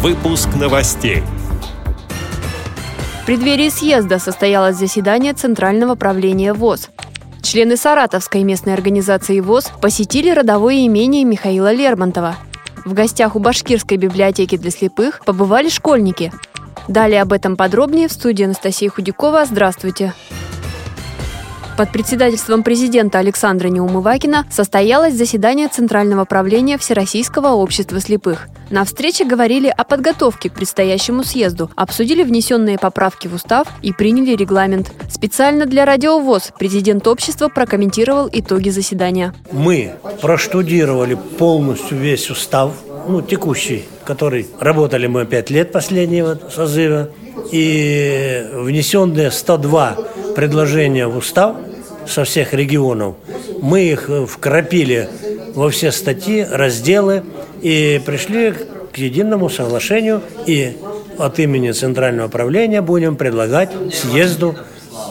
Выпуск новостей. В преддверии съезда состоялось заседание Центрального правления ВОЗ. Члены Саратовской местной организации ВОЗ посетили родовое имение Михаила Лермонтова. В гостях у Башкирской библиотеки для слепых побывали школьники. Далее об этом подробнее в студии Анастасия Худякова. Здравствуйте! Под председательством президента Александра Неумывакина состоялось заседание Центрального правления Всероссийского общества слепых. На встрече говорили о подготовке к предстоящему съезду, обсудили внесенные поправки в устав и приняли регламент. Специально для радиовоз президент общества прокомментировал итоги заседания. Мы проштудировали полностью весь устав, ну, текущий, который работали мы пять лет последнего созыва, и внесенные 102 предложения в устав со всех регионов. Мы их э, вкрапили во все статьи, разделы и пришли к единому соглашению и от имени Центрального правления будем предлагать съезду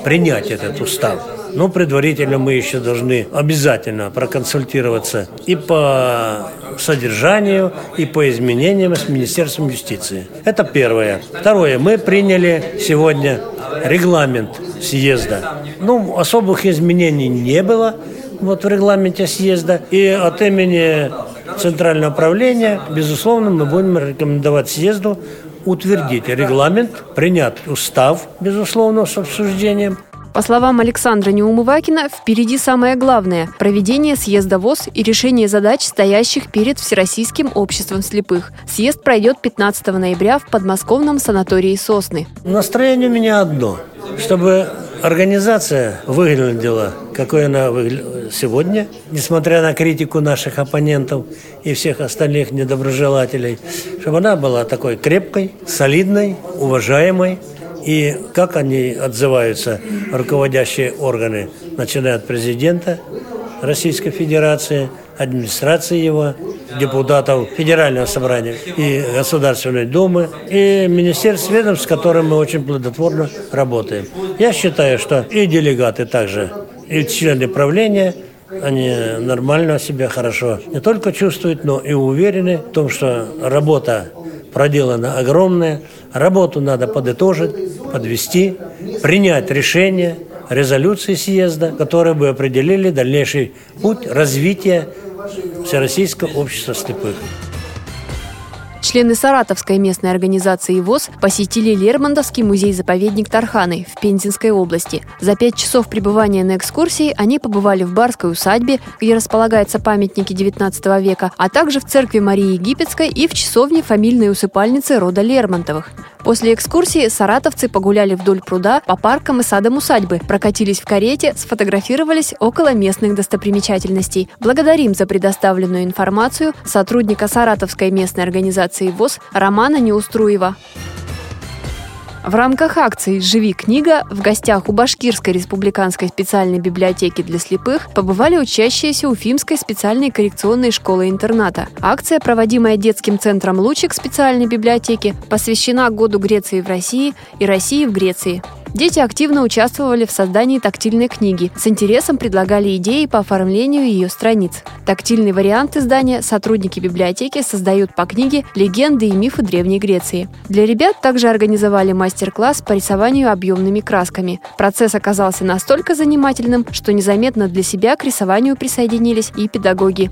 принять этот устав. Но предварительно мы еще должны обязательно проконсультироваться и по содержанию, и по изменениям с Министерством юстиции. Это первое. Второе. Мы приняли сегодня регламент съезда. Ну, особых изменений не было вот в регламенте съезда. И от имени Центрального правления, безусловно, мы будем рекомендовать съезду утвердить регламент, принять устав, безусловно, с обсуждением, по словам Александра Неумывакина, впереди самое главное – проведение съезда ВОЗ и решение задач, стоящих перед Всероссийским обществом слепых. Съезд пройдет 15 ноября в подмосковном санатории «Сосны». Настроение у меня одно – чтобы организация выглядела, какой она выглядит сегодня, несмотря на критику наших оппонентов и всех остальных недоброжелателей, чтобы она была такой крепкой, солидной, уважаемой, и как они отзываются, руководящие органы, начиная от президента Российской Федерации, администрации его, депутатов Федерального собрания и Государственной Думы, и министерств ведомств, с которым мы очень плодотворно работаем. Я считаю, что и делегаты также, и члены правления – они нормально себя хорошо не только чувствуют, но и уверены в том, что работа проделана огромная, работу надо подытожить, подвести, принять решение, резолюции съезда, которые бы определили дальнейший путь развития Всероссийского общества слепых. Члены Саратовской местной организации ВОЗ посетили Лермонтовский музей-заповедник Тарханы в Пензенской области. За пять часов пребывания на экскурсии они побывали в Барской усадьбе, где располагаются памятники XIX века, а также в церкви Марии Египетской и в часовне фамильной усыпальницы рода Лермонтовых. После экскурсии саратовцы погуляли вдоль пруда по паркам и садам усадьбы, прокатились в карете, сфотографировались около местных достопримечательностей. Благодарим за предоставленную информацию сотрудника Саратовской местной организации ВОЗ Романа Неуструева. В рамках акции «Живи книга» в гостях у Башкирской республиканской специальной библиотеки для слепых побывали учащиеся Уфимской специальной коррекционной школы-интерната. Акция, проводимая детским центром «Лучик» специальной библиотеки, посвящена году Греции в России и России в Греции. Дети активно участвовали в создании тактильной книги, с интересом предлагали идеи по оформлению ее страниц. Тактильный вариант издания сотрудники библиотеки создают по книге «Легенды и мифы Древней Греции». Для ребят также организовали мастер-класс по рисованию объемными красками. Процесс оказался настолько занимательным, что незаметно для себя к рисованию присоединились и педагоги.